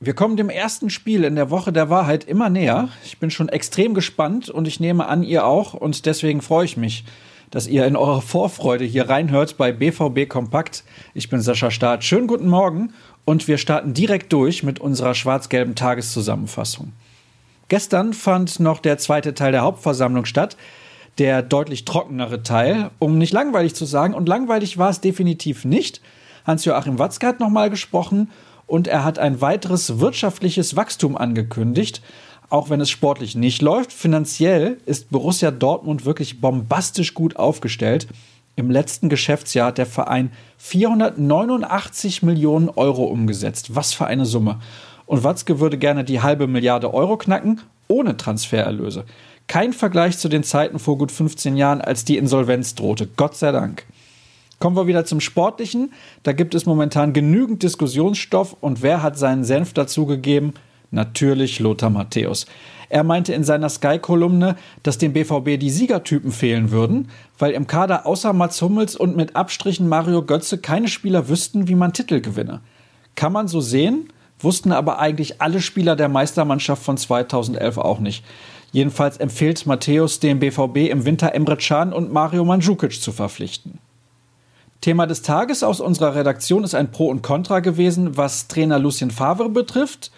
Wir kommen dem ersten Spiel in der Woche der Wahrheit immer näher. Ich bin schon extrem gespannt und ich nehme an, ihr auch und deswegen freue ich mich, dass ihr in eurer Vorfreude hier reinhört bei BVB Kompakt. Ich bin Sascha Staat. Schönen guten Morgen und wir starten direkt durch mit unserer schwarz-gelben Tageszusammenfassung. Gestern fand noch der zweite Teil der Hauptversammlung statt, der deutlich trockenere Teil, um nicht langweilig zu sagen. Und langweilig war es definitiv nicht. Hans-Joachim Watzke hat nochmal gesprochen und er hat ein weiteres wirtschaftliches Wachstum angekündigt. Auch wenn es sportlich nicht läuft, finanziell ist Borussia Dortmund wirklich bombastisch gut aufgestellt. Im letzten Geschäftsjahr hat der Verein 489 Millionen Euro umgesetzt. Was für eine Summe. Und Watzke würde gerne die halbe Milliarde Euro knacken, ohne Transfererlöse. Kein Vergleich zu den Zeiten vor gut 15 Jahren, als die Insolvenz drohte. Gott sei Dank. Kommen wir wieder zum Sportlichen. Da gibt es momentan genügend Diskussionsstoff. Und wer hat seinen Senf dazugegeben? Natürlich Lothar Matthäus. Er meinte in seiner Sky-Kolumne, dass dem BVB die Siegertypen fehlen würden, weil im Kader außer Mats Hummels und mit Abstrichen Mario Götze keine Spieler wüssten, wie man Titel gewinne. Kann man so sehen, wussten aber eigentlich alle Spieler der Meistermannschaft von 2011 auch nicht. Jedenfalls empfiehlt Matthäus dem BVB im Winter Emre Can und Mario Mandzukic zu verpflichten. Thema des Tages aus unserer Redaktion ist ein Pro und Contra gewesen, was Trainer Lucien Favre betrifft.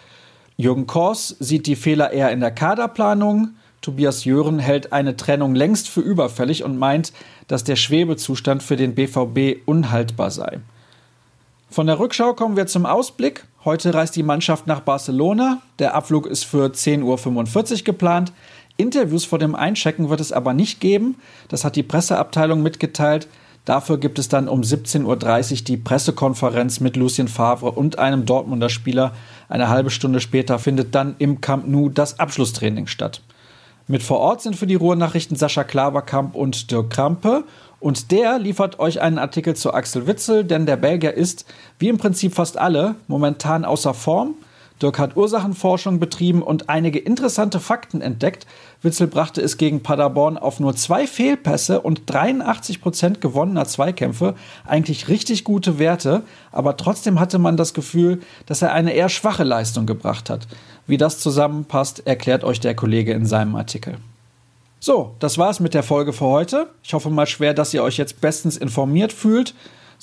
Jürgen Kors sieht die Fehler eher in der Kaderplanung. Tobias Jören hält eine Trennung längst für überfällig und meint, dass der Schwebezustand für den BVB unhaltbar sei. Von der Rückschau kommen wir zum Ausblick. Heute reist die Mannschaft nach Barcelona. Der Abflug ist für 10.45 Uhr geplant. Interviews vor dem Einchecken wird es aber nicht geben. Das hat die Presseabteilung mitgeteilt. Dafür gibt es dann um 17.30 Uhr die Pressekonferenz mit Lucien Favre und einem Dortmunder Spieler. Eine halbe Stunde später findet dann im Camp Nou das Abschlusstraining statt. Mit vor Ort sind für die Ruhrnachrichten Sascha Klaverkamp und Dirk Krampe. Und der liefert euch einen Artikel zu Axel Witzel, denn der Belgier ist, wie im Prinzip fast alle, momentan außer Form. Dirk hat Ursachenforschung betrieben und einige interessante Fakten entdeckt. Witzel brachte es gegen Paderborn auf nur zwei Fehlpässe und 83 Prozent gewonnener Zweikämpfe. Eigentlich richtig gute Werte, aber trotzdem hatte man das Gefühl, dass er eine eher schwache Leistung gebracht hat. Wie das zusammenpasst, erklärt euch der Kollege in seinem Artikel. So, das war's mit der Folge für heute. Ich hoffe mal schwer, dass ihr euch jetzt bestens informiert fühlt.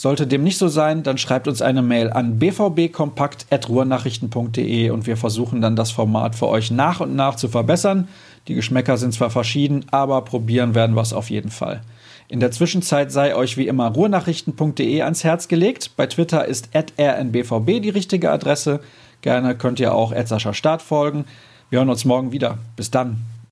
Sollte dem nicht so sein, dann schreibt uns eine Mail an bvbkompakt.ruhrnachrichten.de und wir versuchen dann das Format für euch nach und nach zu verbessern. Die Geschmäcker sind zwar verschieden, aber probieren werden wir es auf jeden Fall. In der Zwischenzeit sei euch wie immer ruhrnachrichten.de ans Herz gelegt. Bei Twitter ist rnbvb die richtige Adresse. Gerne könnt ihr auch Sascha Start folgen. Wir hören uns morgen wieder. Bis dann.